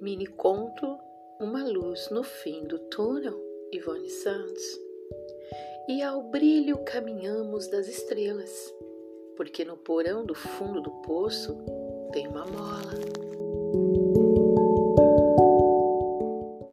Mini conto Uma luz no fim do túnel, Ivone Santos. E ao brilho caminhamos das estrelas, porque no porão do fundo do poço tem uma mola.